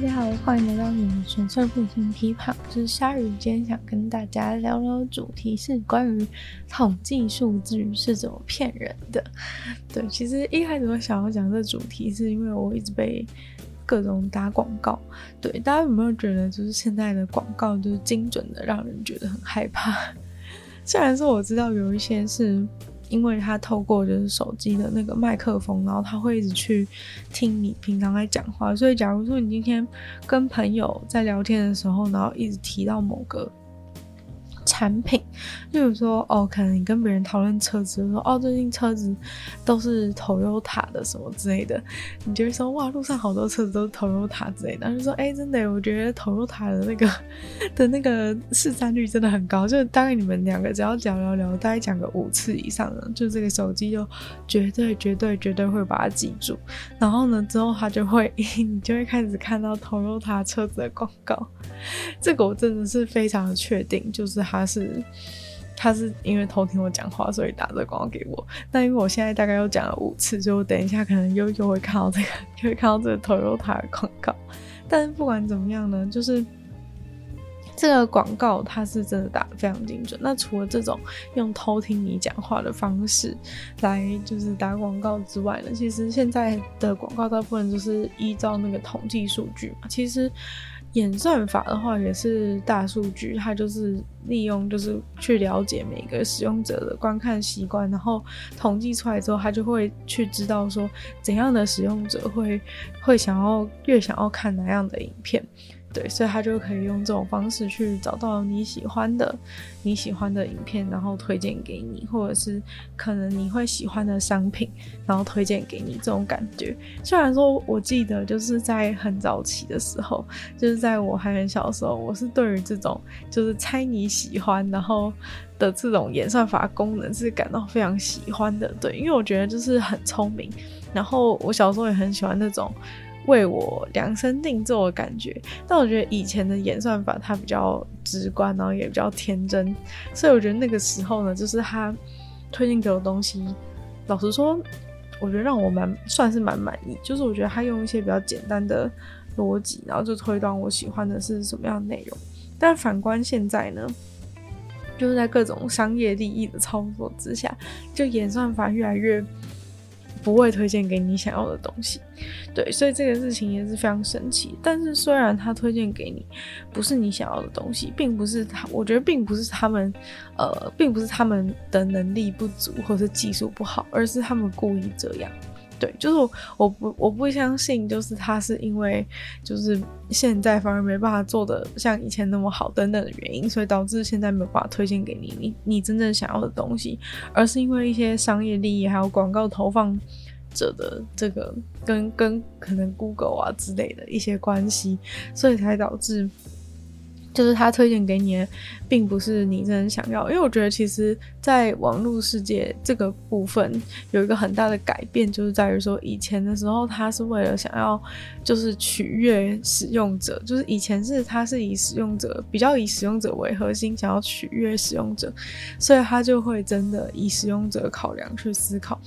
大家好，欢迎来到你的纯粹不理性批判，我是鲨鱼。今天想跟大家聊聊主题是关于统计数据是怎么骗人的。对，其实一开始我想要讲这主题，是因为我一直被各种打广告。对，大家有没有觉得，就是现在的广告就是精准的，让人觉得很害怕？虽然说我知道有一些是。因为他透过就是手机的那个麦克风，然后他会一直去听你平常在讲话，所以假如说你今天跟朋友在聊天的时候，然后一直提到某个。产品，例如说，哦，可能你跟别人讨论车子，说，哦，最近车子都是 Toyota 的什么之类的，你就会说，哇，路上好多车子都是 Toyota 之类的，然后就说，哎、真的，我觉得 Toyota 的那个 的那个市占率真的很高，就是大概你们两个只要聊聊聊，大概讲个五次以上的，就这个手机就绝对绝对绝对会把它记住，然后呢，之后他就会，你就会开始看到 Toyota 车子的广告，这个我真的是非常的确定，就是他。他是，他是因为偷听我讲话，所以打这个广告给我。但因为我现在大概又讲了五次，所以我等一下可能又又会看到这个，又会看到这个 Toyota 的广告。但不管怎么样呢，就是这个广告它是真的打得非常精准。那除了这种用偷听你讲话的方式来就是打广告之外呢，其实现在的广告大部分就是依照那个统计数据嘛，其实。演算法的话也是大数据，它就是利用就是去了解每个使用者的观看习惯，然后统计出来之后，它就会去知道说怎样的使用者会会想要越想要看哪样的影片。对，所以他就可以用这种方式去找到你喜欢的、你喜欢的影片，然后推荐给你，或者是可能你会喜欢的商品，然后推荐给你这种感觉。虽然说，我记得就是在很早期的时候，就是在我还很小的时候，我是对于这种就是猜你喜欢，然后的这种演算法功能是感到非常喜欢的。对，因为我觉得就是很聪明。然后我小时候也很喜欢那种。为我量身定做的感觉，但我觉得以前的演算法它比较直观，然后也比较天真，所以我觉得那个时候呢，就是他推荐给我东西，老实说，我觉得让我蛮算是蛮满意。就是我觉得他用一些比较简单的逻辑，然后就推断我喜欢的是什么样的内容。但反观现在呢，就是在各种商业利益的操作之下，就演算法越来越。不会推荐给你想要的东西，对，所以这个事情也是非常神奇。但是虽然他推荐给你不是你想要的东西，并不是他，我觉得并不是他们，呃，并不是他们的能力不足或是技术不好，而是他们故意这样。对，就是我，我不，我不相信，就是他是因为就是现在反而没办法做的像以前那么好等等的原因，所以导致现在没有办法推荐给你你你真正想要的东西，而是因为一些商业利益还有广告投放者的这个跟跟可能 Google 啊之类的一些关系，所以才导致。就是他推荐给你的，并不是你真的想要，因为我觉得其实，在网络世界这个部分有一个很大的改变，就是在于说，以前的时候，他是为了想要就是取悦使用者，就是以前是他是以使用者比较以使用者为核心，想要取悦使用者，所以他就会真的以使用者考量去思考。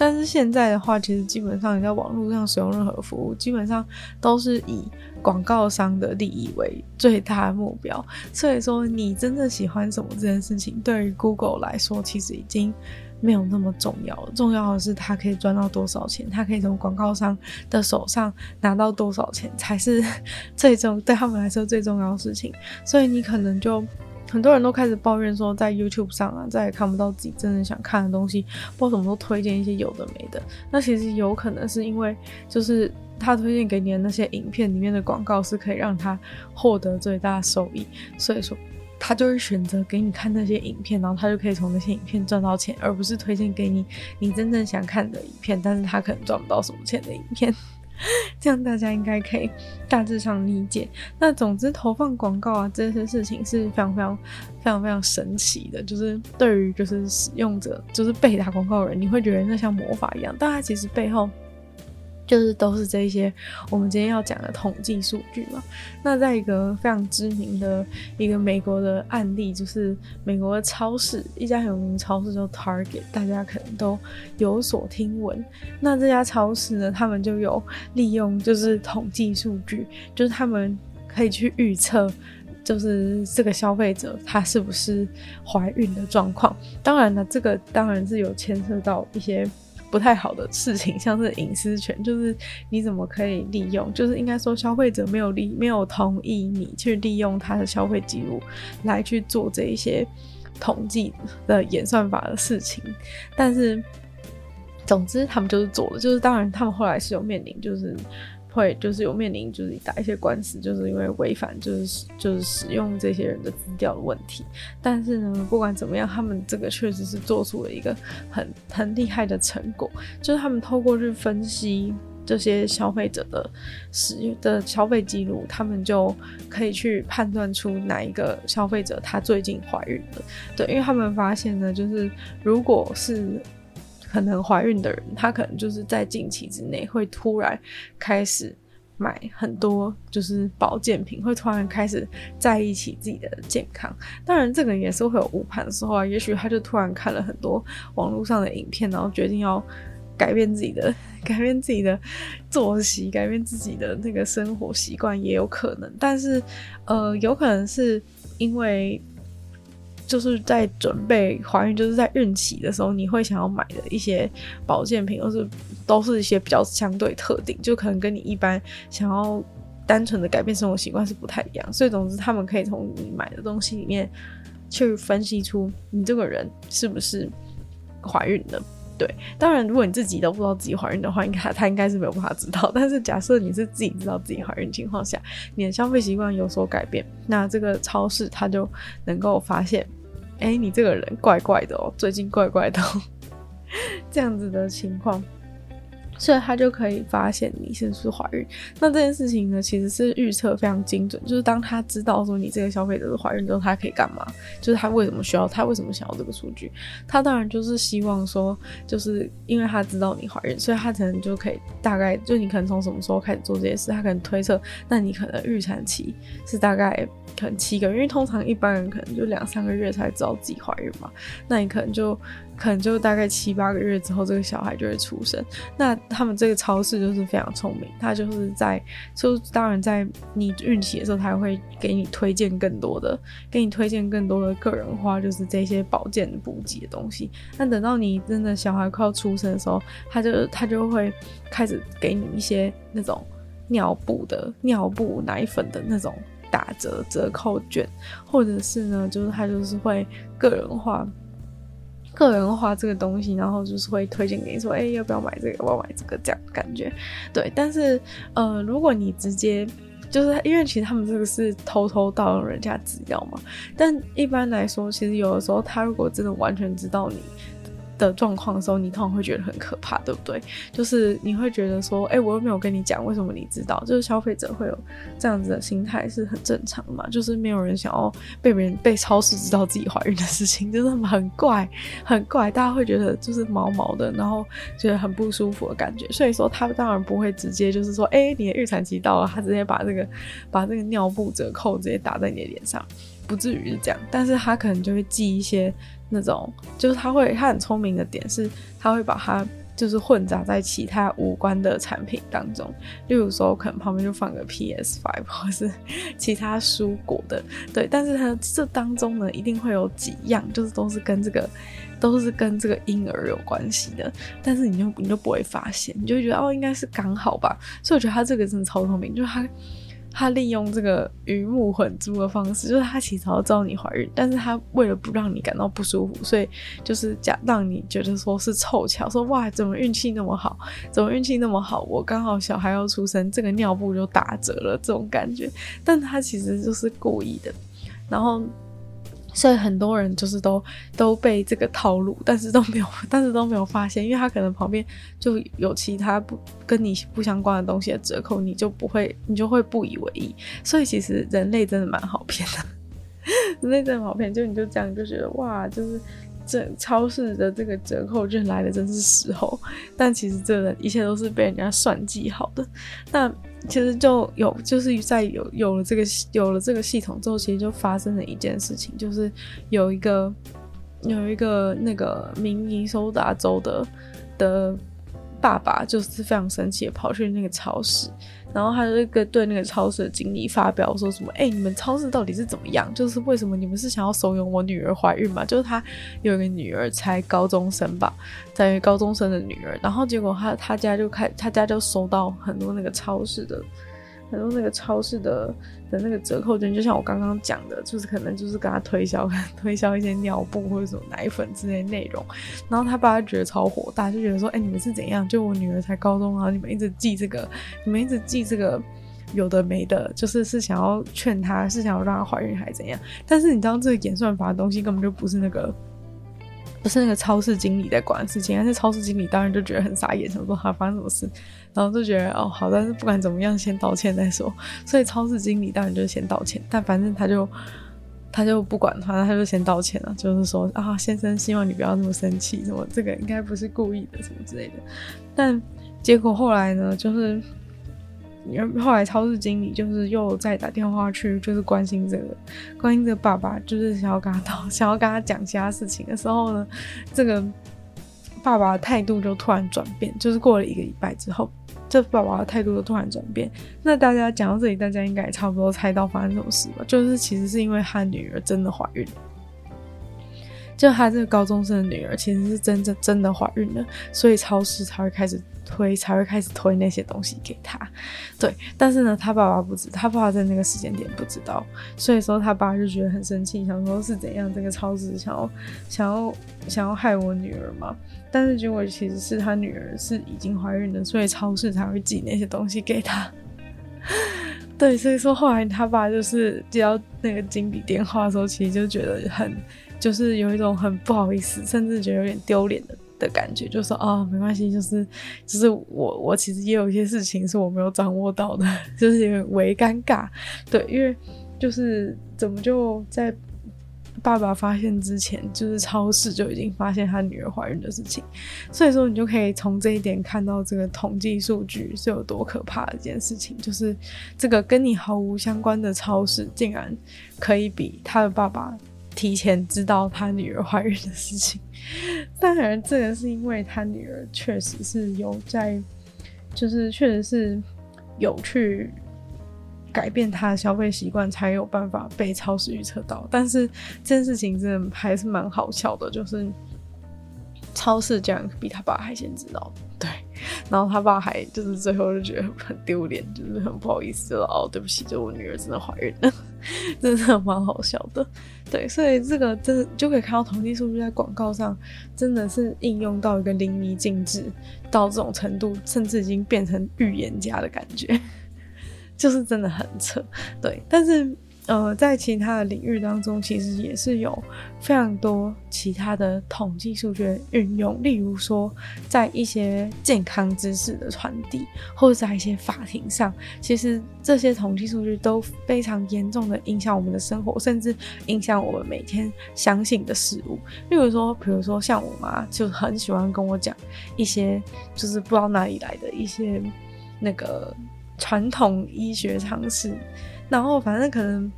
但是现在的话，其实基本上你在网络上使用任何服务，基本上都是以广告商的利益为最大目标。所以说，你真正喜欢什么这件事情，对于 Google 来说，其实已经没有那么重要。重要的是，它可以赚到多少钱，它可以从广告商的手上拿到多少钱，才是 最终对他们来说最重要的事情。所以你可能就。很多人都开始抱怨说，在 YouTube 上啊，再也看不到自己真正想看的东西，不知道什么都推荐一些有的没的。那其实有可能是因为，就是他推荐给你的那些影片里面的广告是可以让他获得最大收益，所以说他就会选择给你看那些影片，然后他就可以从那些影片赚到钱，而不是推荐给你你真正想看的影片，但是他可能赚不到什么钱的影片。这样大家应该可以大致上理解。那总之，投放广告啊，这些事情是非常非常非常非常神奇的。就是对于就是使用者，就是被打广告的人，你会觉得那像魔法一样，但它其实背后就是都是这些我们今天要讲的统计数据嘛。那在一个非常知名的一个美国的案例，就是美国的超市，一家很有名的超市叫 Target，大家可能都有所听闻。那这家超市呢，他们就有利用就是统计数据，就是他们可以去预测，就是这个消费者他是不是怀孕的状况。当然了，这个当然是有牵涉到一些。不太好的事情，像是隐私权，就是你怎么可以利用？就是应该说，消费者没有利，没有同意你去利用他的消费记录来去做这一些统计的演算法的事情。但是，总之他们就是做了，就是当然他们后来是有面临，就是。会就是有面临就是打一些官司，就是因为违反就是就是使用这些人的资料的问题。但是呢，不管怎么样，他们这个确实是做出了一个很很厉害的成果，就是他们透过去分析这些消费者的使用的消费记录，他们就可以去判断出哪一个消费者他最近怀孕了。对，因为他们发现呢，就是如果是。可能怀孕的人，他可能就是在近期之内会突然开始买很多就是保健品，会突然开始在意起自己的健康。当然，这个也是会有误判的时候啊。也许他就突然看了很多网络上的影片，然后决定要改变自己的改变自己的作息，改变自己的那个生活习惯也有可能。但是，呃，有可能是因为。就是在准备怀孕，就是在孕期的时候，你会想要买的一些保健品，或是都是一些比较相对特定，就可能跟你一般想要单纯的改变生活习惯是不太一样。所以，总之，他们可以从你买的东西里面去分析出你这个人是不是怀孕的。对，当然，如果你自己都不知道自己怀孕的话，应该他应该是没有办法知道。但是，假设你是自己知道自己怀孕情况下，你的消费习惯有所改变，那这个超市它就能够发现。哎，你这个人怪怪的哦，最近怪怪的哦，这样子的情况。所以他就可以发现你是不是怀孕。那这件事情呢，其实是预测非常精准。就是当他知道说你这个消费者是怀孕之后，他可以干嘛？就是他为什么需要？他为什么想要这个数据？他当然就是希望说，就是因为他知道你怀孕，所以他可能就可以大概，就你可能从什么时候开始做这件事，他可能推测，那你可能预产期是大概可能七个月，因为通常一般人可能就两三个月才知道自己怀孕嘛。那你可能就。可能就大概七八个月之后，这个小孩就会出生。那他们这个超市就是非常聪明，他就是在就当然在你孕期的时候，他会给你推荐更多的，给你推荐更多的个人化，就是这些保健补给的东西。那等到你真的小孩快要出生的时候，他就他就会开始给你一些那种尿布的尿布奶粉的那种打折折扣券，或者是呢，就是他就是会个人化。个人化这个东西，然后就是会推荐给你说，哎、要不要买这个？要不要买这个？这样感觉，对。但是，呃，如果你直接就是因为其实他们这个是偷偷盗用人家资料嘛，但一般来说，其实有的时候他如果真的完全知道你。的状况的时候，你通常会觉得很可怕，对不对？就是你会觉得说，哎、我又没有跟你讲，为什么你知道？就是消费者会有这样子的心态是很正常嘛。就是没有人想要被别人被超市知道自己怀孕的事情，就是很怪，很怪，大家会觉得就是毛毛的，然后觉得很不舒服的感觉。所以说，他当然不会直接就是说，哎、你的预产期到了，他直接把这个把这个尿布折扣直接打在你的脸上，不至于是这样。但是他可能就会寄一些。那种就是他会，他很聪明的点是，他会把它就是混杂在其他无关的产品当中，例如说可能旁边就放个 PS Five 或是其他蔬果的，对，但是他这当中呢，一定会有几样就是都是跟这个都是跟这个婴儿有关系的，但是你就你就不会发现，你就觉得哦，应该是刚好吧，所以我觉得他这个真的超聪明，就是他。他利用这个鱼目混珠的方式，就是他起早知道你怀孕，但是他为了不让你感到不舒服，所以就是假让你觉得说是凑巧，说哇，怎么运气那么好，怎么运气那么好，我刚好小孩要出生，这个尿布就打折了，这种感觉，但他其实就是故意的，然后。所以很多人就是都都被这个套路，但是都没有，但是都没有发现，因为他可能旁边就有其他不跟你不相关的东西的折扣，你就不会，你就会不以为意。所以其实人类真的蛮好骗的，人类真的好骗，就你就这样就觉得哇，就是这超市的这个折扣券来的真是时候，但其实这个一切都是被人家算计好的。那其实就有就是在有有了这个有了这个系统之后，其实就发生了一件事情，就是有一个有一个那个明尼苏达州的的。爸爸就是非常生气跑去那个超市，然后他就跟对那个超市的经理发表说什么：“哎、你们超市到底是怎么样？就是为什么你们是想要怂恿我女儿怀孕嘛？就是他有一个女儿才高中生吧，在高中生的女儿，然后结果他他家就开他家就收到很多那个超市的。”很多那个超市的的那个折扣券，就像我刚刚讲的，就是可能就是跟他推销推销一些尿布或者什么奶粉之类内容，然后他爸觉得超火大，就觉得说，哎、你们是怎样？就我女儿才高中，然后你们一直记这个，你们一直记这个有的没的，就是是想要劝她，是想要让她怀孕还是怎样？但是你知道这个演算法的东西根本就不是那个。不是那个超市经理在管事情，但是超市经理当然就觉得很傻眼，想说他发生什么事，然后就觉得哦好，但是不管怎么样，先道歉再说。所以超市经理当然就先道歉，但反正他就他就不管他，他就先道歉了，就是说啊先生，希望你不要那么生气，什么这个应该不是故意的，什么之类的。但结果后来呢，就是。后来超市经理就是又再打电话去，就是关心这个，关心这个爸爸，就是想要跟他讨，想要跟他讲其他事情的时候呢，这个爸爸的态度就突然转变，就是过了一个礼拜之后，这爸爸的态度就突然转变。那大家讲到这里，大家应该也差不多猜到发生什么事吧？就是其实是因为他女儿真的怀孕，就他这个高中生的女儿其实是真正真的怀孕了，所以超市才会开始。推才会开始推那些东西给他，对，但是呢，他爸爸不知，他爸爸在那个时间点不知道，所以说他爸就觉得很生气，想说是怎样，这个超市想要想要想要害我女儿嘛？但是结果其实是他女儿是已经怀孕的，所以超市才会寄那些东西给他。对，所以说后来他爸就是接到那个经理电话的时候，其实就觉得很就是有一种很不好意思，甚至觉得有点丢脸的。的感觉，就说啊，没关系，就是就是我我其实也有一些事情是我没有掌握到的，就是有点微尴尬，对，因为就是怎么就在爸爸发现之前，就是超市就已经发现他女儿怀孕的事情，所以说你就可以从这一点看到这个统计数据是有多可怕的一件事情，就是这个跟你毫无相关的超市，竟然可以比他的爸爸。提前知道他女儿怀孕的事情，当然这个是因为他女儿确实是有在，就是确实是有去改变他的消费习惯，才有办法被超市预测到。但是这件事情真的还是蛮好笑的，就是超市竟然比他爸还先知道，对。然后他爸还就是最后就觉得很丢脸，就是很不好意思了哦，对不起，就我女儿真的怀孕了，真的蛮好笑的。对，所以这个真的就可以看到统计数据在广告上真的是应用到一个淋漓尽致到这种程度，甚至已经变成预言家的感觉，就是真的很扯。对，但是。呃，在其他的领域当中，其实也是有非常多其他的统计数据运用。例如说，在一些健康知识的传递，或者在一些法庭上，其实这些统计数据都非常严重的影响我们的生活，甚至影响我们每天相信的事物。例如说，比如说像我妈就很喜欢跟我讲一些，就是不知道哪里来的一些那个传统医学常识。然后反正可能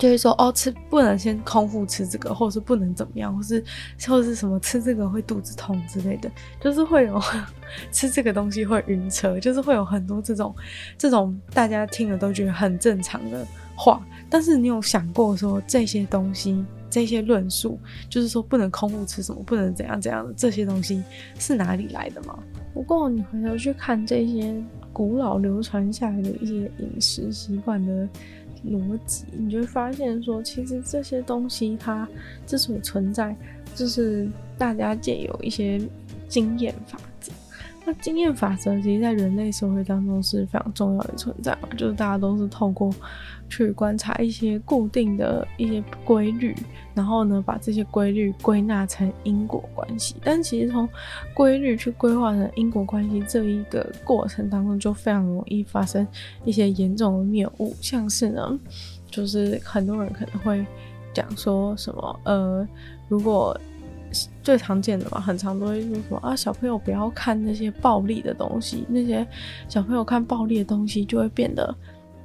就是说哦，吃不能先空腹吃这个，或者是不能怎么样，或是或是什么吃这个会肚子痛之类的，就是会有 吃这个东西会晕车，就是会有很多这种这种大家听了都觉得很正常的话。但是你有想过说这些东西这些论述，就是说不能空腹吃什么，不能怎样怎样的这些东西是哪里来的吗？不过你回头去看这些。古老流传下来的一些饮食习惯的逻辑，你就会发现说，其实这些东西它之所以存在，就是大家借有一些经验法。经验法则其实，在人类社会当中是非常重要的存在嘛，就是大家都是透过。去观察一些固定的一些规律，然后呢，把这些规律归纳成因果关系。但其实从规律去规划成因果关系这一个过程当中，就非常容易发生一些严重的谬误。像是呢，就是很多人可能会讲说什么，呃，如果最常见的嘛，很常都会说什么啊，小朋友不要看那些暴力的东西，那些小朋友看暴力的东西就会变得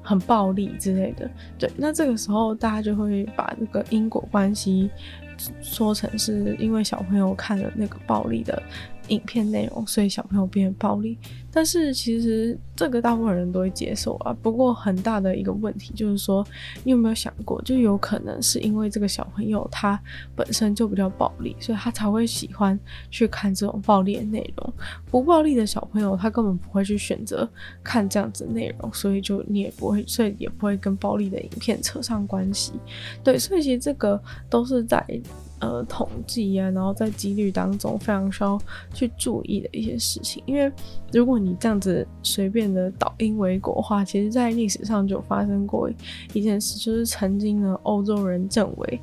很暴力之类的。对，那这个时候大家就会把这个因果关系说成是因为小朋友看了那个暴力的。影片内容，所以小朋友变暴力，但是其实这个大部分人都会接受啊。不过很大的一个问题就是说，你有没有想过，就有可能是因为这个小朋友他本身就比较暴力，所以他才会喜欢去看这种暴力的内容。不暴力的小朋友，他根本不会去选择看这样子内容，所以就你也不会，所以也不会跟暴力的影片扯上关系。对，所以其实这个都是在。呃，统计呀，然后在几率当中非常需要去注意的一些事情，因为如果你这样子随便的倒因为果的话，其实在历史上就发生过一件事，就是曾经的，欧洲人认为。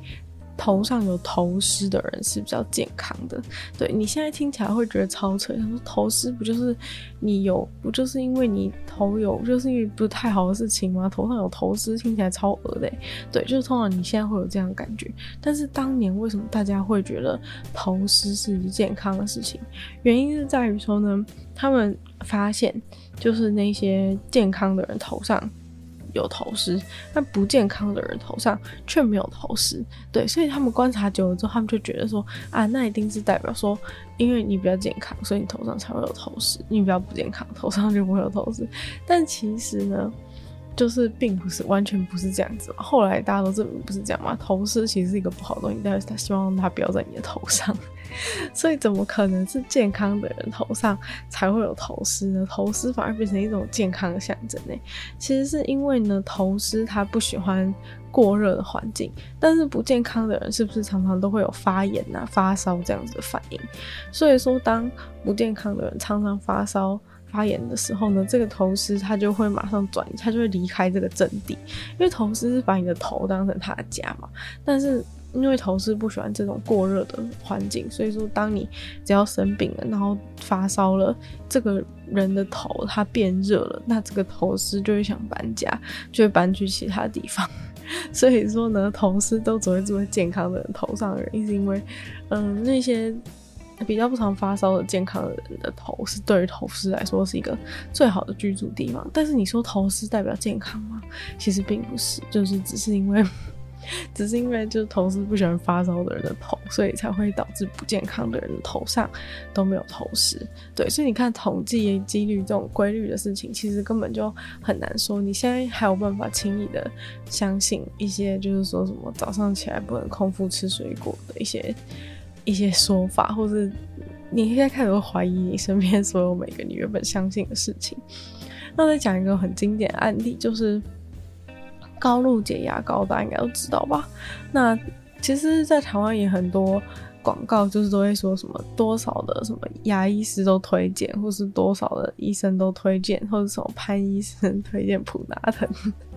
头上有头丝的人是比较健康的。对，你现在听起来会觉得超扯，他说头丝不就是你有，不就是因为你头有，就是因为不太好的事情吗？头上有头丝听起来超恶的。对，就是通常你现在会有这样的感觉，但是当年为什么大家会觉得头丝是一健康的事情？原因是在于说呢，他们发现就是那些健康的人头上。有头虱，但不健康的人头上却没有头虱。对，所以他们观察久了之后，他们就觉得说啊，那一定是代表说，因为你比较健康，所以你头上才会有头虱；你比较不健康，头上就不会有头虱。但其实呢，就是并不是完全不是这样子。后来大家都证明不是这样嘛，头丝其实是一个不好的东西，但是他希望它不要在你的头上。所以怎么可能是健康的人头上才会有头虱呢？头虱反而变成一种健康的象征呢？其实是因为呢，头虱它不喜欢过热的环境，但是不健康的人是不是常常都会有发炎啊、发烧这样子的反应？所以说，当不健康的人常常发烧、发炎的时候呢，这个头丝它就会马上转移，它就会离开这个阵地，因为头丝是把你的头当成他的家嘛，但是。因为头丝不喜欢这种过热的环境，所以说当你只要生病了，然后发烧了，这个人的头它变热了，那这个头丝就会想搬家，就会搬去其他地方。所以说呢，头丝都只会住在健康的人头上的原因，是因为，嗯，那些比较不常发烧的健康的人的头是对于头虱来说是一个最好的居住地方。但是你说头虱代表健康吗？其实并不是，就是只是因为。只是因为就是头虱不喜欢发烧的人的头，所以才会导致不健康的人的头上都没有头虱。对，所以你看统计几率这种规律的事情，其实根本就很难说。你现在还有办法轻易的相信一些就是说什么早上起来不能空腹吃水果的一些一些说法，或是你现在开始会怀疑你身边所有每个你原本相信的事情。那再讲一个很经典的案例，就是。高露洁牙膏，大家应该都知道吧？那其实，在台湾也很多广告，就是都会说什么多少的什么牙医师都推荐，或是多少的医生都推荐，或者什么潘医生推荐普拿疼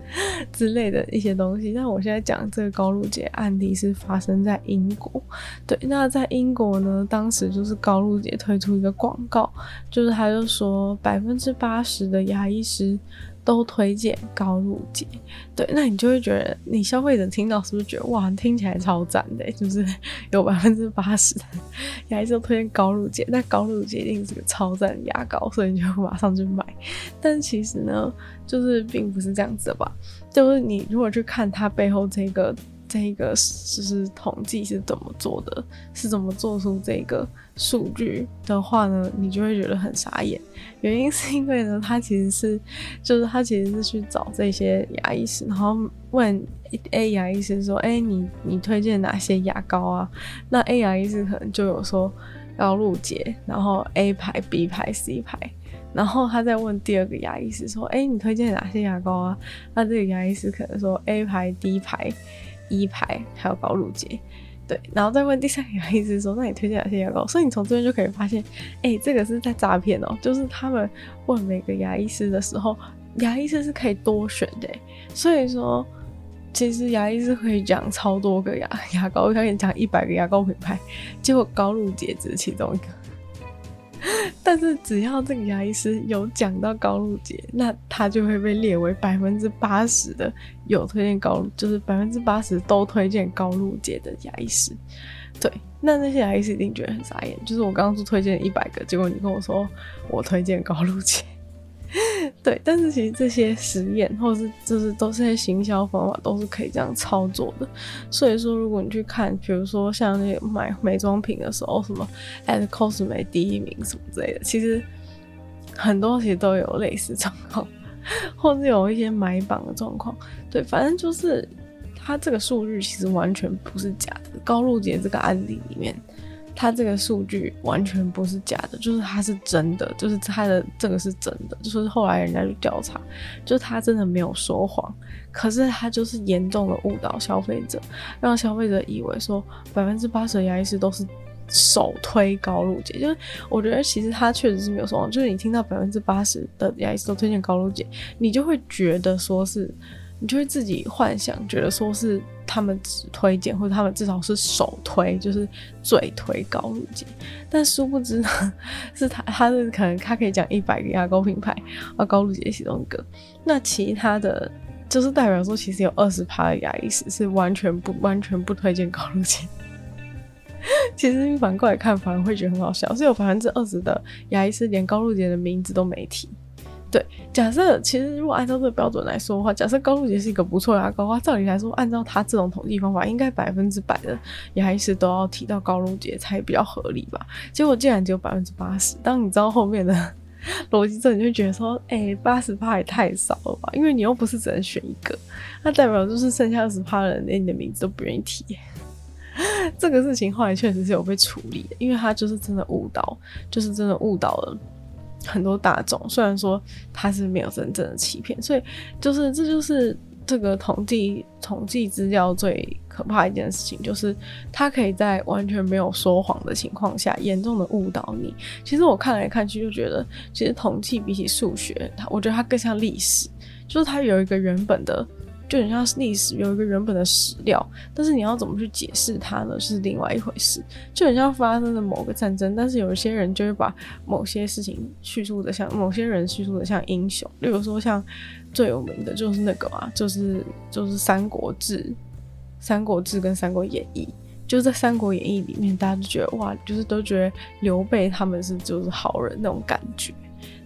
之类的一些东西。那我现在讲这个高露洁案例是发生在英国。对，那在英国呢，当时就是高露洁推出一个广告，就是他就说百分之八十的牙医师。都推荐高露洁，对，那你就会觉得，你消费者听到是不是觉得哇，听起来超赞的，就是 有百分之八十的牙医都推荐高露洁，那高露洁一定是个超赞的牙膏，所以你就 马上去买。但其实呢，就是并不是这样子的吧？就是你如果去看它背后这个。这个就是统计是怎么做的，是怎么做出这个数据的话呢？你就会觉得很傻眼。原因是因为呢，他其实是，就是他其实是去找这些牙医师，然后问 A 牙医师说：“哎，你你推荐哪些牙膏啊？”那 A 牙医师可能就有说高露洁，然后 A 牌、B 牌、C 牌，然后他再问第二个牙医师说：“哎，你推荐哪些牙膏啊？”那这个牙医师可能说 A 牌、D 牌。一排还有高露洁，对，然后再问第三个牙医师说：“那你推荐哪些牙膏？”所以你从这边就可以发现，哎、这个是在诈骗哦。就是他们问每个牙医师的时候，牙医师是可以多选的。所以说，其实牙医师可以讲超多个牙牙膏，可以讲一百个牙膏品牌，结果高露洁只是其中一个。但是只要这个牙医师有讲到高露洁，那他就会被列为百分之八十的有推荐高露，就是百分之八十都推荐高露洁的牙医师。对，那那些牙医师一定觉得很傻眼，就是我刚刚说推荐一百个，结果你跟我说我推荐高露洁。对，但是其实这些实验或者是就是都是些行销方法，都是可以这样操作的。所以说，如果你去看，比如说像那个买美妆品的时候，什么 at cosme 第一名什么之类的，其实很多其实都有类似状况，或是有一些买榜的状况。对，反正就是它这个数据其实完全不是假的。高露洁这个案例里面。他这个数据完全不是假的，就是他是真的，就是他的这个是真的，就是后来人家去调查，就他真的没有说谎，可是他就是严重的误导消费者，让消费者以为说百分之八十的牙医师都是首推高露洁，就是我觉得其实他确实是没有说谎，就是你听到百分之八十的牙医师都推荐高露洁，你就会觉得说是。你就会自己幻想，觉得说是他们只推荐，或者他们至少是首推，就是最推高露洁。但殊不知呢，是他，他是可能他可以讲一百个牙膏品牌，而高露洁其中一个。那其他的，就是代表说，其实有二十趴的牙医师是完全不完全不推荐高露洁。其实反过来看，反而会觉得很好笑，是有百分之二十的牙医师连高露洁的名字都没提。对，假设其实如果按照这个标准来说的话，假设高露洁是一个不错的牙膏，照理来说，按照他这种统计方法，应该百分之百的牙医师都要提到高露洁才比较合理吧？结果竟然只有百分之八十。当你知道后面的 逻辑之后，你就觉得说，哎、八十趴也太少了吧？因为你又不是只能选一个，那代表就是剩下二十趴的人连你的名字都不愿意提。这个事情后来确实是有被处理的，因为他就是真的误导，就是真的误导了。很多大众，虽然说他是没有真正的欺骗，所以就是这就是这个统计统计资料最可怕一件事情，就是他可以在完全没有说谎的情况下，严重的误导你。其实我看来看去就觉得，其实统计比起数学，它我觉得它更像历史，就是它有一个原本的。就很像历史有一个原本的史料，但是你要怎么去解释它呢？是另外一回事。就很像发生的某个战争，但是有一些人就会把某些事情叙述的像某些人叙述的像英雄，例如说像最有名的就是那个嘛，就是就是《三国志》《三国志》跟《三国演义》，就在《三国演义》里面，大家都觉得哇，就是都觉得刘备他们是就是好人那种感觉。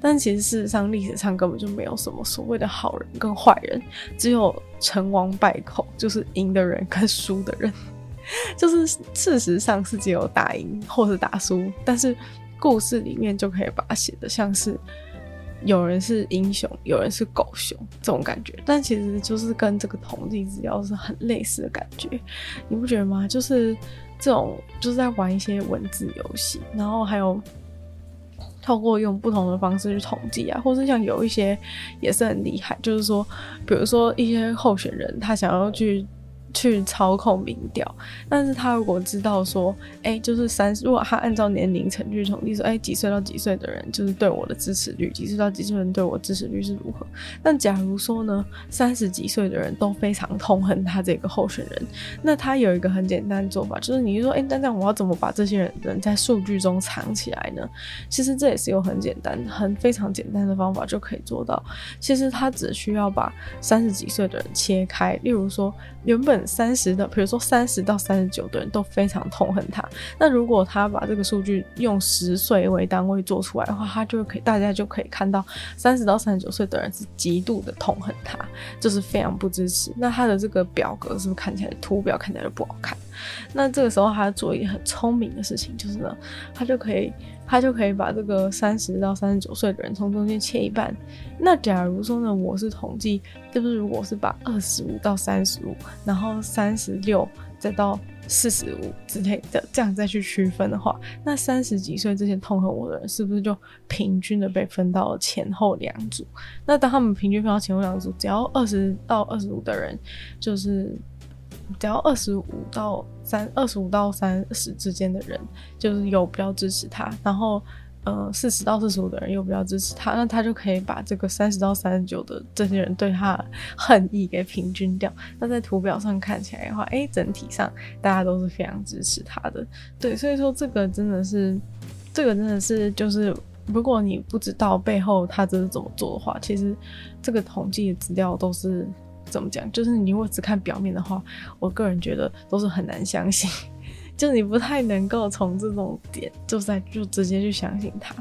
但其实事实上，历史上根本就没有什么所谓的好人跟坏人，只有成王败寇，就是赢的人跟输的人。就是事实上是只有打赢或是打输，但是故事里面就可以把它写的像是有人是英雄，有人是狗熊这种感觉。但其实就是跟这个统计资料是很类似的感觉，你不觉得吗？就是这种就是在玩一些文字游戏，然后还有。透过用不同的方式去统计啊，或是像有一些也是很厉害，就是说，比如说一些候选人他想要去。去操控民调，但是他如果知道说，哎、就是三十，如果他按照年龄层去统计说，哎、几岁到几岁的人就是对我的支持率，几岁到几岁人对我支持率是如何？但假如说呢，三十几岁的人都非常痛恨他这个候选人，那他有一个很简单的做法，就是你说，哎、欸，但这样我要怎么把这些人人在数据中藏起来呢？其实这也是有很简单、很非常简单的方法就可以做到。其实他只需要把三十几岁的人切开，例如说原本。三十的，比如说三十到三十九的人都非常痛恨他。那如果他把这个数据用十岁为单位做出来的话，他就可以，大家就可以看到三十到三十九岁的人是极度的痛恨他，就是非常不支持。那他的这个表格是不是看起来图表看起来就不好看？那这个时候他做一个很聪明的事情，就是呢，他就可以。他就可以把这个三十到三十九岁的人从中间切一半。那假如说呢，我是统计，就是如果是把二十五到三十五，然后三十六再到四十五之类的这样再去区分的话，那三十几岁这些痛恨我的人，是不是就平均的被分到了前后两组？那当他们平均分到前后两组，只要二十到二十五的人，就是。只要二十五到三二十五到三十之间的人，就是有比较支持他，然后呃四十到四十五的人又比较支持他，那他就可以把这个三十到三十九的这些人对他恨意给平均掉。那在图表上看起来的话，哎，整体上大家都是非常支持他的。对，所以说这个真的是，这个真的是就是，如果你不知道背后他这是怎么做的话，其实这个统计的资料都是。怎么讲？就是你如果只看表面的话，我个人觉得都是很难相信。就你不太能够从这种点就在就直接去相信他。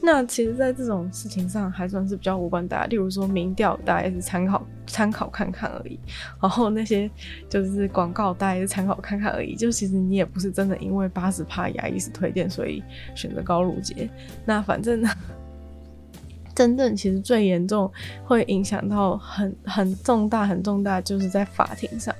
那其实，在这种事情上还算是比较无关大家，例如说民调，大家也是参考参考看看而已。然后那些就是广告，大家也是参考看看而已。就其实你也不是真的因为八十趴牙医师推荐，所以选择高露洁。那反正呢。真正其实最严重，会影响到很很重大、很重大，就是在法庭上。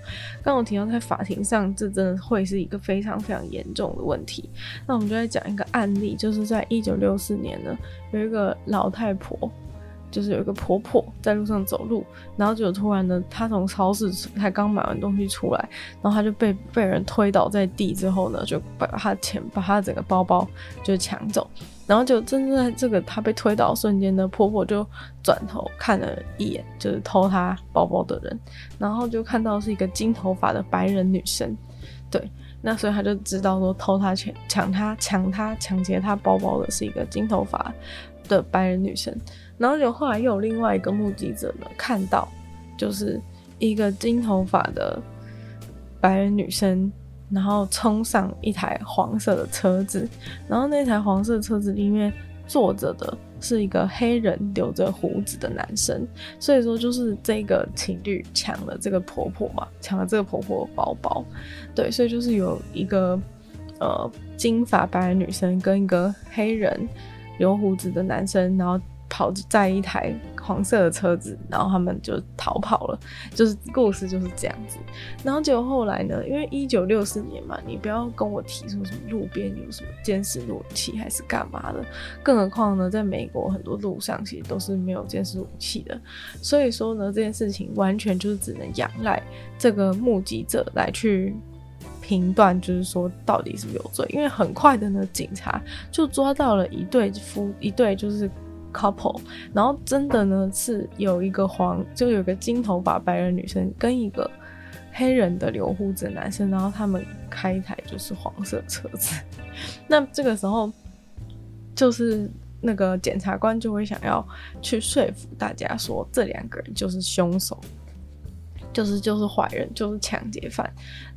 刚我提到在法庭上，这真的会是一个非常非常严重的问题。那我们就来讲一个案例，就是在一九六四年呢，有一个老太婆。就是有一个婆婆在路上走路，然后就突然呢，她从超市才刚买完东西出来，然后她就被被人推倒在地之后呢，就把她钱，把她整个包包就抢走，然后就正在这个她被推倒瞬间呢，婆婆就转头看了一眼，就是偷她包包的人，然后就看到是一个金头发的白人女生，对，那所以她就知道说偷她钱、抢她、抢她、抢劫她包包的是一个金头发的白人女生。然后就后来又有另外一个目击者呢，看到就是一个金头发的白人女生，然后冲上一台黄色的车子，然后那台黄色车子里面坐着的是一个黑人留着胡子的男生，所以说就是这个情侣抢了这个婆婆嘛，抢了这个婆婆的包包，对，所以就是有一个呃金发白人女生跟一个黑人留胡子的男生，然后。跑在一台黄色的车子，然后他们就逃跑了，就是故事就是这样子。然后结果后来呢，因为一九六四年嘛，你不要跟我提出什么路边有什么监视录影器还是干嘛的，更何况呢，在美国很多路上其实都是没有监视录影器的。所以说呢，这件事情完全就是只能仰赖这个目击者来去评断，就是说到底是不是有罪。因为很快的呢，警察就抓到了一对夫一对就是。couple，然后真的呢是有一个黄，就有个金头发白人女生跟一个黑人的留胡子男生，然后他们开一台就是黄色车子。那这个时候，就是那个检察官就会想要去说服大家说，这两个人就是凶手。就是就是坏人，就是抢劫犯，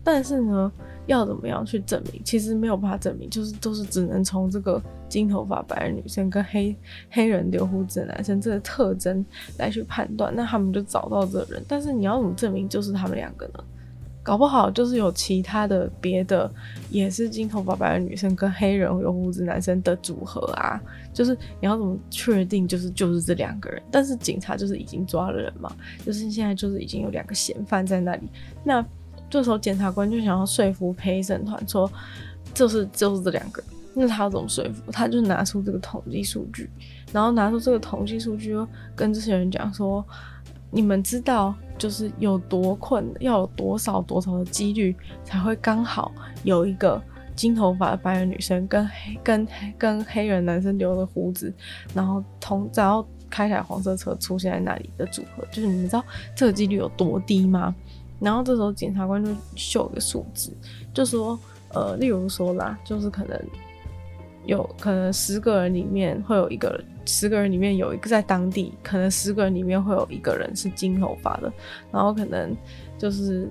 但是呢，要怎么样去证明？其实没有办法证明，就是都是只能从这个金头发白人女生跟黑黑人留胡子男生这个特征来去判断。那他们就找到这个人，但是你要怎么证明就是他们两个呢？搞不好就是有其他的别的，也是金头发白的女生跟黑人有胡子男生的组合啊，就是你要怎么确定就是就是这两个人？但是警察就是已经抓了人嘛，就是现在就是已经有两个嫌犯在那里。那这时候检察官就想要说服陪审团说，就是就是这两个人。那他要怎么说服？他就拿出这个统计数据，然后拿出这个统计数据，跟这些人讲说。你们知道，就是有多困，要有多少多少的几率才会刚好有一个金头发的白人女生跟黑跟跟黑人男生留了胡子，然后同然后开台黄色车出现在那里的组合，就是你们知道这个几率有多低吗？然后这时候检察官就秀一个数字，就说呃，例如说啦，就是可能。有可能十个人里面会有一个人，十个人里面有一个在当地，可能十个人里面会有一个人是金头发的，然后可能就是。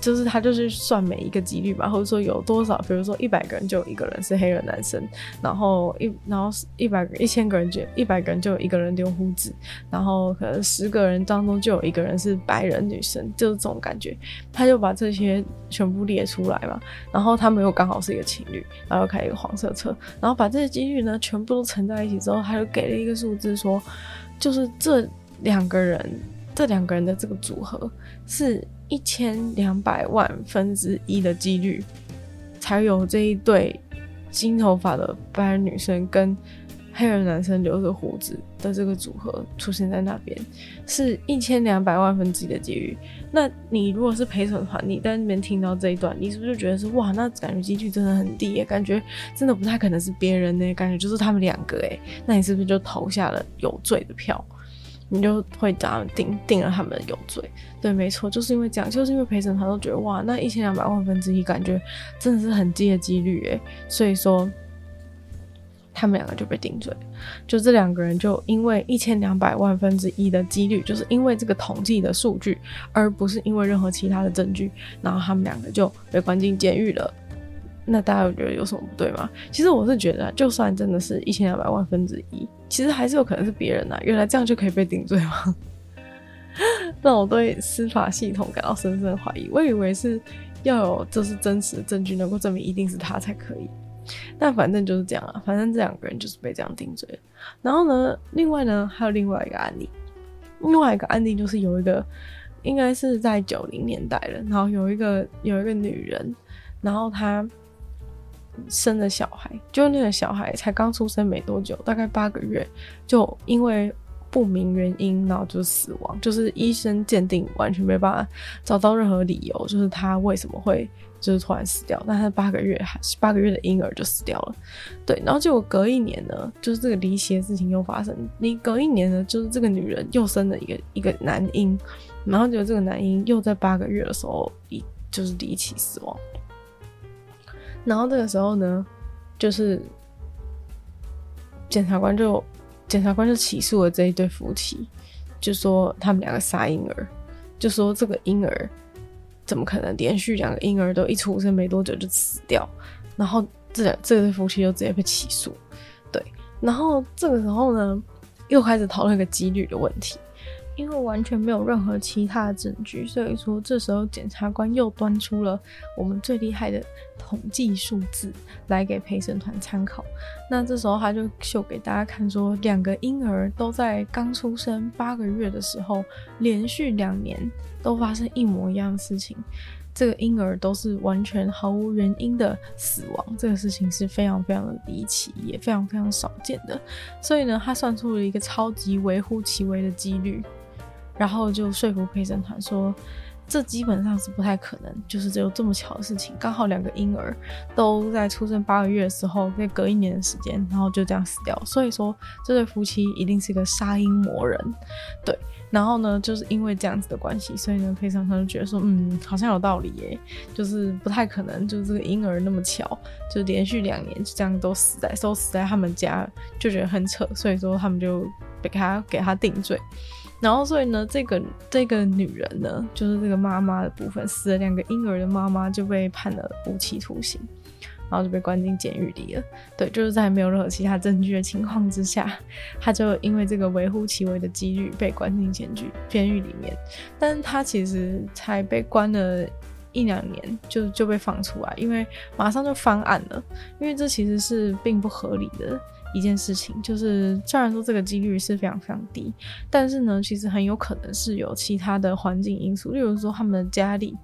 就是他就是算每一个几率吧，或者说有多少，比如说一百个人就有一个人是黑人男生，然后一然后一百个一千个人就一百个人就有一个人留胡子，然后可能十个人当中就有一个人是白人女生，就是这种感觉。他就把这些全部列出来嘛，然后他们又刚好是一个情侣，然后开一个黄色车，然后把这些几率呢全部都乘在一起之后，他就给了一个数字说，就是这两个人这两个人的这个组合是。一千两百万分之一的几率，才有这一对金头发的白人女生跟黑人男生留着胡子的这个组合出现在那边，是一千两百万分之一的几率。那你如果是陪审团，你在那边听到这一段，你是不是就觉得是哇，那感觉几率真的很低耶？感觉真的不太可能是别人呢？感觉就是他们两个诶，那你是不是就投下了有罪的票？你就会找他们定定了他们有罪，对，没错，就是因为这样，就是因为陪审团都觉得哇，那一千两百万分之一，感觉真的是很低的几率诶，所以说他们两个就被定罪，就这两个人就因为一千两百万分之一的几率，就是因为这个统计的数据，而不是因为任何其他的证据，然后他们两个就被关进监狱了。那大家有觉得有什么不对吗？其实我是觉得，就算真的是一千两百万分之一，其实还是有可能是别人呐。原来这样就可以被定罪吗？让我对司法系统感到深深怀疑。我以为是要有就是真实的证据能够证明一定是他才可以。但反正就是这样啊，反正这两个人就是被这样定罪。然后呢，另外呢还有另外一个案例，另外一个案例就是有一个应该是在九零年代了，然后有一个有一个女人，然后她。生了小孩，就那个小孩才刚出生没多久，大概八个月，就因为不明原因，然后就死亡，就是医生鉴定完全没办法找到任何理由，就是他为什么会就是突然死掉，但他八个月还是 八个月的婴儿就死掉了，对，然后结果隔一年呢，就是这个离奇的事情又发生，你隔一年呢，就是这个女人又生了一个一个男婴，然后结果这个男婴又在八个月的时候离就是离奇死亡。然后这个时候呢，就是检察官就检察官就起诉了这一对夫妻，就说他们两个杀婴儿，就说这个婴儿怎么可能连续两个婴儿都一出生没多久就死掉？然后这两这对夫妻就直接被起诉，对。然后这个时候呢，又开始讨论一个几率的问题。因为完全没有任何其他的证据，所以说这时候检察官又端出了我们最厉害的统计数字来给陪审团参考。那这时候他就秀给大家看，说两个婴儿都在刚出生八个月的时候，连续两年都发生一模一样的事情，这个婴儿都是完全毫无原因的死亡。这个事情是非常非常的离奇，也非常非常少见的。所以呢，他算出了一个超级微乎其微的几率。然后就说服陪审团说，这基本上是不太可能，就是只有这么巧的事情，刚好两个婴儿都在出生八个月的时候，再隔一年的时间，然后就这样死掉。所以说这对夫妻一定是一个杀婴魔人，对。然后呢，就是因为这样子的关系，所以呢，陪审团就觉得说，嗯，好像有道理耶，就是不太可能，就是这个婴儿那么巧，就连续两年就这样都死在都死在他们家，就觉得很扯，所以说他们就给他给他定罪。然后，所以呢，这个这个女人呢，就是这个妈妈的部分，死了两个婴儿的妈妈就被判了无期徒刑，然后就被关进监狱里了。对，就是在没有任何其他证据的情况之下，她就因为这个微乎其微的几率被关进监狱监狱里面。但是她其实才被关了一两年就就被放出来，因为马上就翻案了，因为这其实是并不合理的。一件事情就是，虽然说这个几率是非常非常低，但是呢，其实很有可能是有其他的环境因素，例如说他们的家里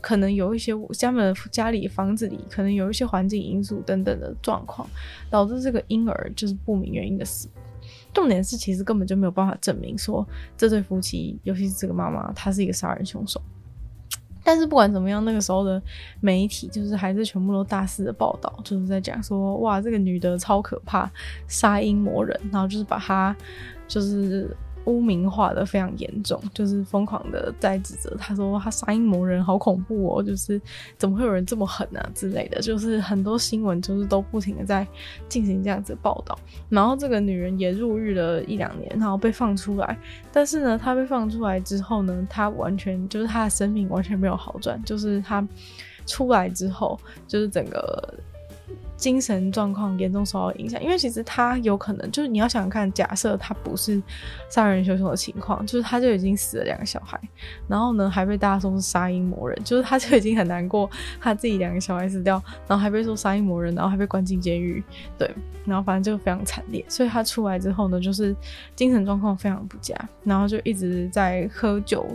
可能有一些，家们家里房子里可能有一些环境因素等等的状况，导致这个婴儿就是不明原因的死。重点是，其实根本就没有办法证明说这对夫妻，尤其是这个妈妈，她是一个杀人凶手。但是不管怎么样，那个时候的媒体就是还是全部都大肆的报道，就是在讲说，哇，这个女的超可怕，杀婴魔人，然后就是把她就是。污名化的非常严重，就是疯狂的在指责他说他杀婴魔人好恐怖哦，就是怎么会有人这么狠啊之类的，就是很多新闻就是都不停的在进行这样子报道。然后这个女人也入狱了一两年，然后被放出来，但是呢，她被放出来之后呢，她完全就是她的生命完全没有好转，就是她出来之后就是整个。精神状况严重受到影响，因为其实他有可能就是你要想看，假设他不是杀人凶手的情况，就是他就已经死了两个小孩，然后呢还被大家说是杀婴魔人，就是他就已经很难过，他自己两个小孩死掉，然后还被说杀婴魔人，然后还被关进监狱，对，然后反正就非常惨烈，所以他出来之后呢，就是精神状况非常不佳，然后就一直在喝酒。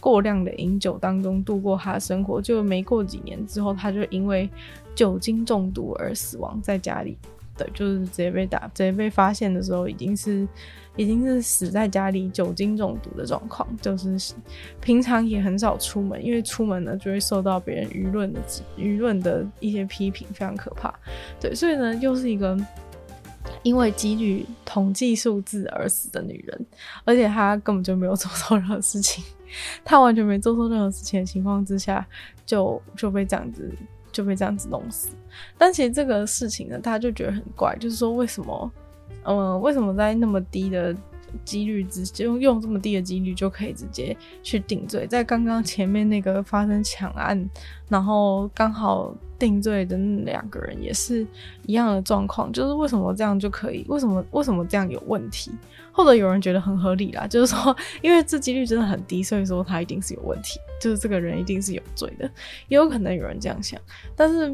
过量的饮酒当中度过他的生活，就没过几年之后，他就因为酒精中毒而死亡在家里。对，就是直接被打，直接被发现的时候，已经是已经是死在家里酒精中毒的状况。就是平常也很少出门，因为出门呢就会受到别人舆论的舆论的一些批评，非常可怕。对，所以呢，又是一个因为几率统计数字而死的女人，而且她根本就没有做错任何事情。她完全没做错任何事情的情况之下，就就被这样子就被这样子弄死。但其实这个事情呢，大家就觉得很怪，就是说为什么，嗯，为什么在那么低的几率之，就用用这么低的几率就可以直接去定罪，在刚刚前面那个发生抢案，然后刚好定罪的那两个人也是一样的状况，就是为什么这样就可以？为什么为什么这样有问题？或者有人觉得很合理啦，就是说因为这几率真的很低，所以说他一定是有问题，就是这个人一定是有罪的，也有可能有人这样想，但是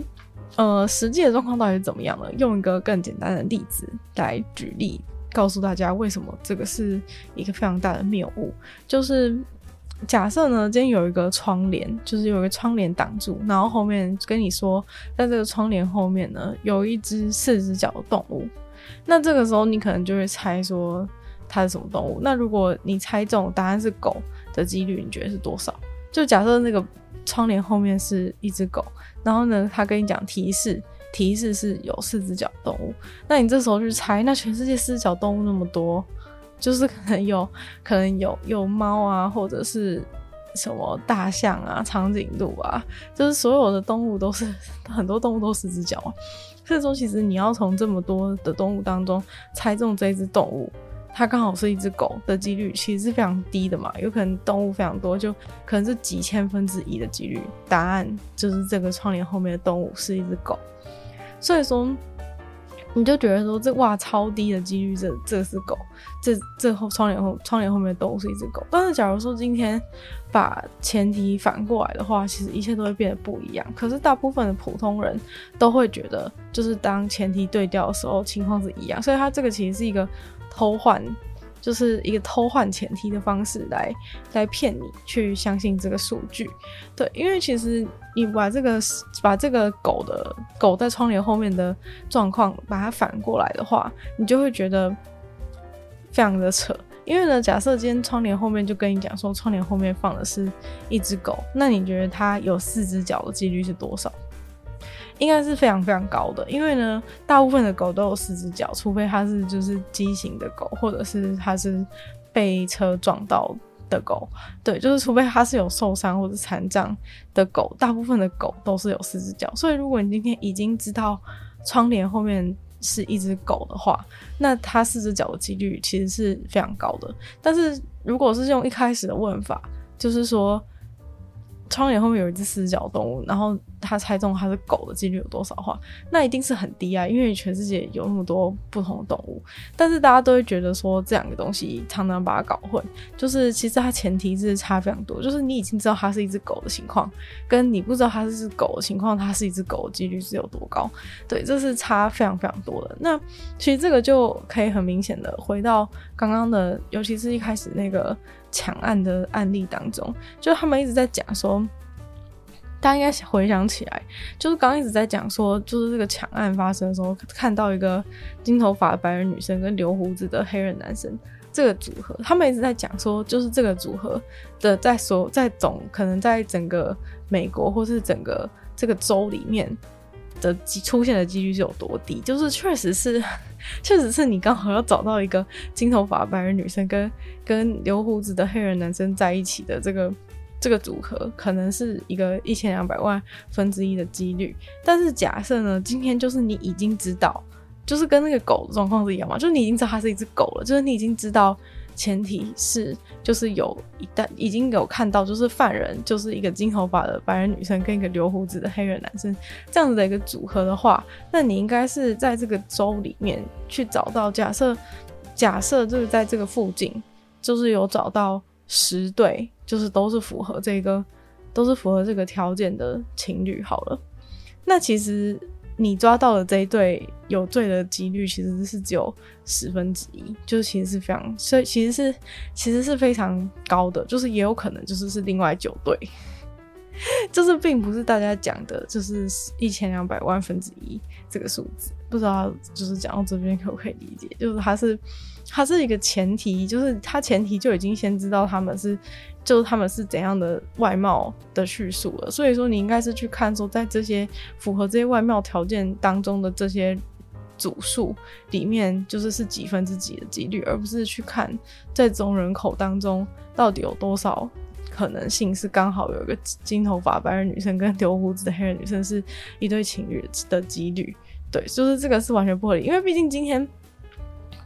呃，实际的状况到底是怎么样呢？用一个更简单的例子来举例。告诉大家为什么这个是一个非常大的谬误，就是假设呢，今天有一个窗帘，就是有一个窗帘挡住，然后后面跟你说，在这个窗帘后面呢，有一只四只脚的动物，那这个时候你可能就会猜说它是什么动物。那如果你猜中答案是狗的几率，你觉得是多少？就假设那个窗帘后面是一只狗，然后呢，他跟你讲提示。提示是有四只脚动物，那你这时候去猜，那全世界四只脚动物那么多，就是可能有可能有有猫啊，或者是什么大象啊、长颈鹿啊，就是所有的动物都是很多动物都是四只脚啊。所以说，其实你要从这么多的动物当中猜中这只动物，它刚好是一只狗的几率，其实是非常低的嘛。有可能动物非常多，就可能是几千分之一的几率，答案就是这个窗帘后面的动物是一只狗。所以说，你就觉得说这哇超低的几率，这这是狗，这这后窗帘后窗帘后面的动物是一只狗。但是假如说今天把前提反过来的话，其实一切都会变得不一样。可是大部分的普通人都会觉得，就是当前提对调的时候，情况是一样。所以它这个其实是一个偷换。就是一个偷换前提的方式来来骗你去相信这个数据，对，因为其实你把这个把这个狗的狗在窗帘后面的状况把它反过来的话，你就会觉得非常的扯。因为呢，假设今天窗帘后面就跟你讲说窗帘后面放的是一只狗，那你觉得它有四只脚的几率是多少？应该是非常非常高的，因为呢，大部分的狗都有四只脚，除非它是就是畸形的狗，或者是它是被车撞到的狗，对，就是除非它是有受伤或者残障的狗，大部分的狗都是有四只脚。所以，如果你今天已经知道窗帘后面是一只狗的话，那它四只脚的几率其实是非常高的。但是，如果是用一开始的问法，就是说。窗帘后面有一只四只脚动物，然后他猜中它是狗的几率有多少话？那一定是很低啊，因为全世界有那么多不同的动物。但是大家都会觉得说这两个东西常常把它搞混，就是其实它前提是差非常多，就是你已经知道它是一只狗的情况，跟你不知道它是只狗的情况，它是一只狗的几率是有多高？对，这是差非常非常多的。那其实这个就可以很明显的回到刚刚的，尤其是一开始那个。抢案的案例当中，就他们一直在讲说，大家应该回想起来，就是刚刚一直在讲说，就是这个抢案发生的时候，看到一个金头发的白人女生跟留胡子的黑人男生这个组合，他们一直在讲说，就是这个组合的在说，在总可能在整个美国或是整个这个州里面的出现的几率是有多低，就是确实是。确实是你刚好要找到一个金头发白人女生跟跟留胡子的黑人男生在一起的这个这个组合，可能是一个一千两百万分之一的几率。但是假设呢，今天就是你已经知道，就是跟那个狗的状况是一样嘛，就是你已经知道它是一只狗了，就是你已经知道。前提是，就是有一旦已经有看到，就是犯人就是一个金头发的白人女生跟一个留胡子的黑人男生这样子的一个组合的话，那你应该是在这个州里面去找到，假设假设就是在这个附近，就是有找到十对，就是都是符合这个都是符合这个条件的情侣好了，那其实。你抓到的这一对有罪的几率其实是只有十分之一，就是其实是非常，所以其实是其实是非常高的，就是也有可能就是是另外九对，就是并不是大家讲的，就是一千两百万分之一这个数字，不知道就是讲到这边可不可以理解？就是它是它是一个前提，就是它前提就已经先知道他们是。就是他们是怎样的外貌的叙述了，所以说你应该是去看说，在这些符合这些外貌条件当中的这些组数里面，就是是几分之几的几率，而不是去看在总人口当中到底有多少可能性是刚好有一个金头发白人女生跟留胡子的黑人女生是一对情侣的几率。对，就是这个是完全不合理，因为毕竟今天。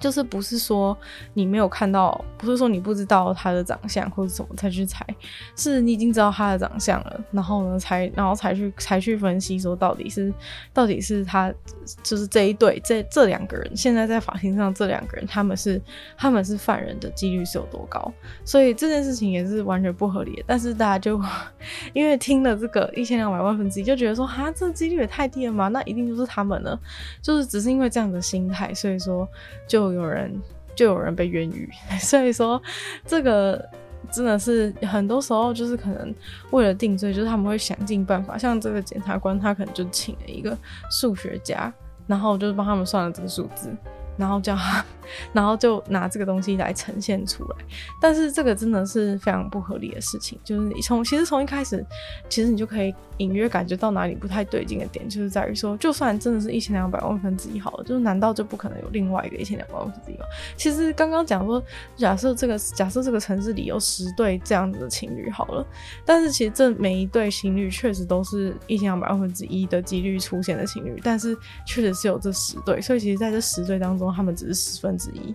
就是不是说你没有看到，不是说你不知道他的长相或者什么才去猜，是你已经知道他的长相了，然后呢才然后才去才去分析说到底是到底是他就是这一对这这两个人现在在法庭上这两个人他们是他们是犯人的几率是有多高，所以这件事情也是完全不合理的。但是大家就 因为听了这个一千两百万分之一，就觉得说哈这几率也太低了嘛，那一定就是他们了，就是只是因为这样的心态，所以说就。有人就有人被冤狱，所以说这个真的是很多时候就是可能为了定罪，就是他们会想尽办法。像这个检察官，他可能就请了一个数学家，然后就是帮他们算了这个数字。然后叫他，然后就拿这个东西来呈现出来，但是这个真的是非常不合理的事情。就是你从其实从一开始，其实你就可以隐约感觉到哪里不太对劲的点，就是在于说，就算真的是一千两百万分之一好了，就是难道就不可能有另外一个一千两百万分之一吗？其实刚刚讲说，假设这个假设这个城市里有十对这样子的情侣好了，但是其实这每一对情侣确实都是一千两百万分之一的几率出现的情侣，但是确实是有这十对，所以其实在这十对当中。他们只是十分之一，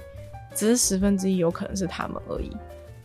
只是十分之一，有可能是他们而已。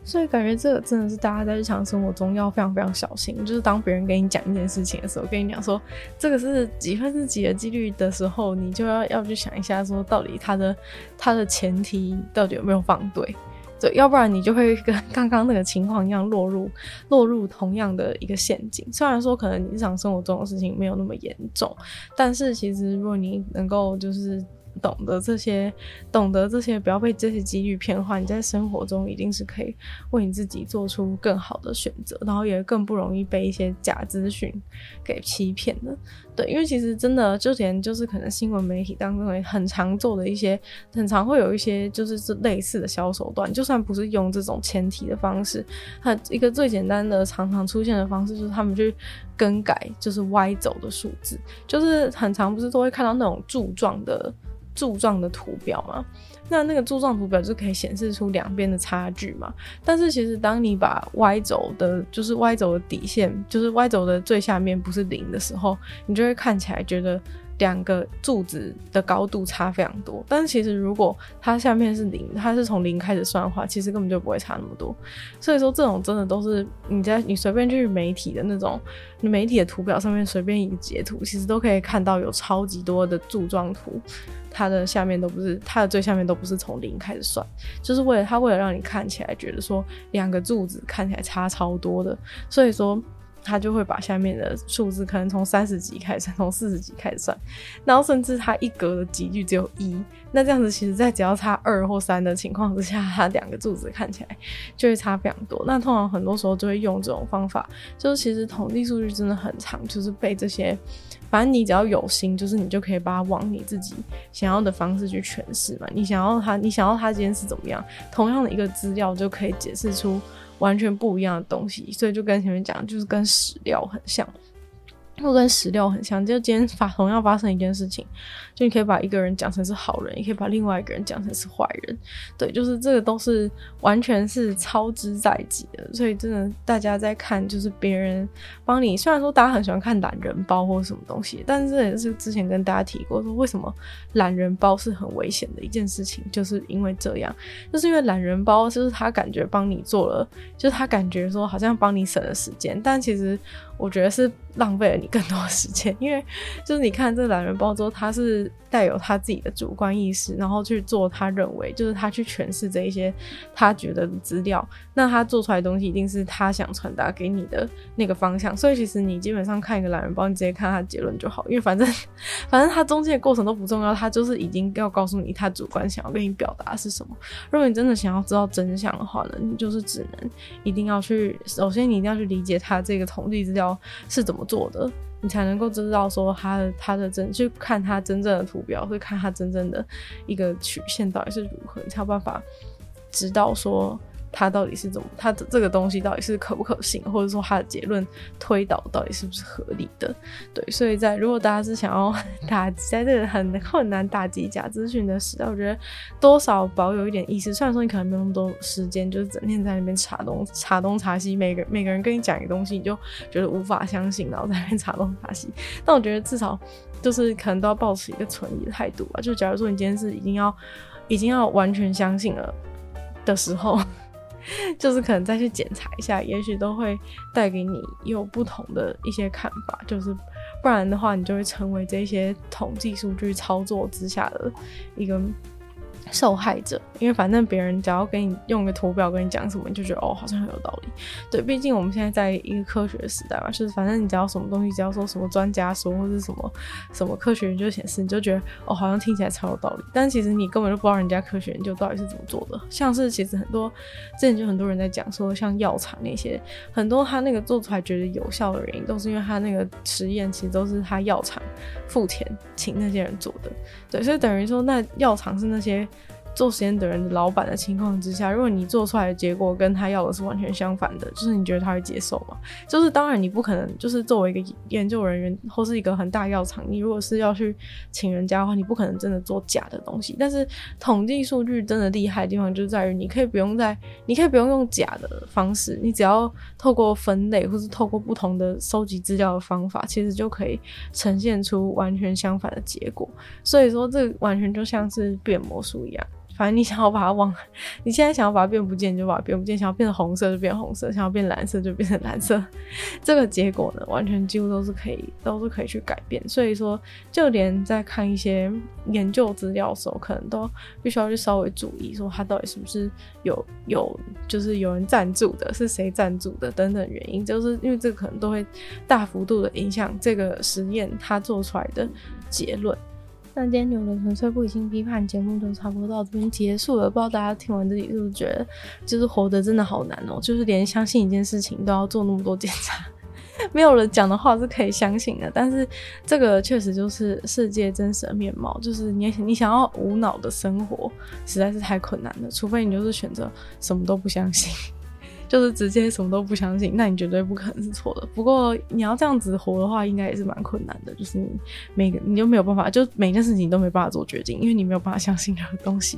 所以感觉这个真的是大家在日常生活中要非常非常小心。就是当别人跟你讲一件事情的时候，跟你讲说这个是几分之几的几率的时候，你就要要去想一下，说到底它的它的前提到底有没有放对？对，要不然你就会跟刚刚那个情况一样落入落入同样的一个陷阱。虽然说可能你日常生活中的事情没有那么严重，但是其实如果你能够就是。懂得这些，懂得这些，不要被这些几率骗坏。你在生活中一定是可以为你自己做出更好的选择，然后也更不容易被一些假资讯给欺骗的。对，因为其实真的就连就是可能新闻媒体当中也很常做的一些，很常会有一些就是这类似的小手段，就算不是用这种前提的方式，它一个最简单的常常出现的方式就是他们去更改就是歪走的数字，就是很常不是都会看到那种柱状的。柱状的图表嘛，那那个柱状图表就可以显示出两边的差距嘛。但是其实当你把 Y 轴的，就是 Y 轴的底线，就是 Y 轴的最下面不是零的时候，你就会看起来觉得。两个柱子的高度差非常多，但是其实如果它下面是零，它是从零开始算的话，其实根本就不会差那么多。所以说这种真的都是你在你随便去媒体的那种媒体的图表上面随便一个截图，其实都可以看到有超级多的柱状图，它的下面都不是，它的最下面都不是从零开始算，就是为了它为了让你看起来觉得说两个柱子看起来差超多的，所以说。他就会把下面的数字可能从三十几开始，从四十几开始算，然后甚至他一格的级距只有一，那这样子其实在只要差二或三的情况之下，它两个柱子看起来就会差非常多。那通常很多时候就会用这种方法，就是其实统计数据真的很长，就是被这些，反正你只要有心，就是你就可以把它往你自己想要的方式去诠释嘛。你想要它，你想要它今天是怎么样，同样的一个资料就可以解释出。完全不一样的东西，所以就跟前面讲，就是跟史料很像。又跟史料很像，就今天发同样发生一件事情，你可以把一个人讲成是好人，也可以把另外一个人讲成是坏人，对，就是这个都是完全是操之在己的。所以真的，大家在看，就是别人帮你，虽然说大家很喜欢看懒人包或什么东西，但是这也是之前跟大家提过，说为什么懒人包是很危险的一件事情，就是因为这样，就是因为懒人包就是他感觉帮你做了，就是他感觉说好像帮你省了时间，但其实。我觉得是浪费了你更多时间，因为就是你看这懒人包之后，他是带有他自己的主观意识，然后去做他认为就是他去诠释这一些他觉得的资料，那他做出来的东西一定是他想传达给你的那个方向。所以其实你基本上看一个懒人包，你直接看他结论就好，因为反正 反正他中间的过程都不重要，他就是已经要告诉你他主观想要跟你表达是什么。如果你真的想要知道真相的话呢，你就是只能一定要去，首先你一定要去理解他这个统计资料。是怎么做的，你才能够知道说它的他的真，去看它真正的图标，会看它真正的一个曲线到底是如何，你才有办法知道说。它到底是怎么？它的这个东西到底是可不可信，或者说它的结论推导到底是不是合理的？对，所以在如果大家是想要打击在这个很困难打击假资讯的时代，我觉得多少保有一点意识。虽然说你可能没有那么多时间，就是整天在那边查东 查东查西，每个每个人跟你讲一个东西，你就觉得无法相信，然后在那边查东查西。但我觉得至少就是可能都要保持一个存疑的态度吧。就假如说你今天是一定要。已经要完全相信了的时候，就是可能再去检查一下，也许都会带给你有不同的一些看法。就是不然的话，你就会成为这些统计数据操作之下的一个。受害者，因为反正别人只要给你用个图表跟你讲什么，你就觉得哦，好像很有道理。对，毕竟我们现在在一个科学时代嘛，就是反正你只要什么东西，只要说什么专家说或者什么什么科学研究显示，你就觉得哦，好像听起来超有道理。但其实你根本就不知道人家科学研究到底是怎么做的。像是其实很多之前就很多人在讲说，像药厂那些很多他那个做出来觉得有效的原因，都是因为他那个实验其实都是他药厂付钱请那些人做的。对，所以等于说那药厂是那些。做实验的人的老板的情况之下，如果你做出来的结果跟他要的是完全相反的，就是你觉得他会接受吗？就是当然你不可能，就是作为一个研究人员或是一个很大药厂，你如果是要去请人家的话，你不可能真的做假的东西。但是统计数据真的厉害的地方就在于，你可以不用在，你可以不用用假的方式，你只要透过分类或是透过不同的收集资料的方法，其实就可以呈现出完全相反的结果。所以说，这完全就像是变魔术一样。反正你想要把它往，你现在想要把它变不见你就把它变不见，想要变成红色就变红色，想要变蓝色就变成蓝色。这个结果呢，完全几乎都是可以，都是可以去改变。所以说，就连在看一些研究资料的时候，可能都必须要去稍微注意，说它到底是不是有有，就是有人赞助的，是谁赞助的等等原因，就是因为这个可能都会大幅度的影响这个实验它做出来的结论。那今天有的纯粹不理性批判节目就差不多到这边结束了，不知道大家听完这里是不是觉得，就是活得真的好难哦、就是连相信一件事情都要做那么多检查，没有人讲的话是可以相信的，但是这个确实就是世界真实的面貌，就是你你想要无脑的生活实在是太困难了，除非你就是选择什么都不相信。就是直接什么都不相信，那你绝对不可能是错的。不过你要这样子活的话，应该也是蛮困难的。就是你每个你就没有办法，就每件事情都没办法做决定，因为你没有办法相信任何东西。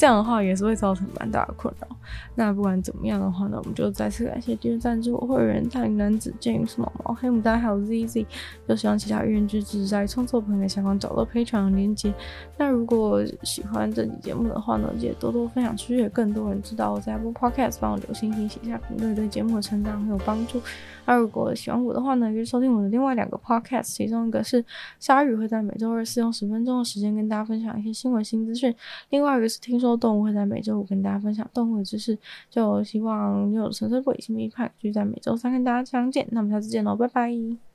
这样的话也是会造成蛮大的困扰。那不管怎么样的话呢，我们就再次感谢今天赞助我会员大龄男子 James 毛黑牡丹还有 ZZ，就希望其他愿意支持在创作朋友下方找到 Patreon 的链接。那如果喜欢这期节目的话呢，记得多多分享出去，更多人知道我在播 Podcast，帮我留星星写下评论，对节目的成长很有帮助。那如果喜欢我的话呢，可以收听我的另外两个 podcast，其中一个是鲨鱼会在每周二四用十分钟的时间跟大家分享一些新闻新资讯，另外一个是听说动物会在每周五跟大家分享动物的知识。就希望你有纯粹不理性批判，就在每周三跟大家相见。那我们下次见喽，拜拜。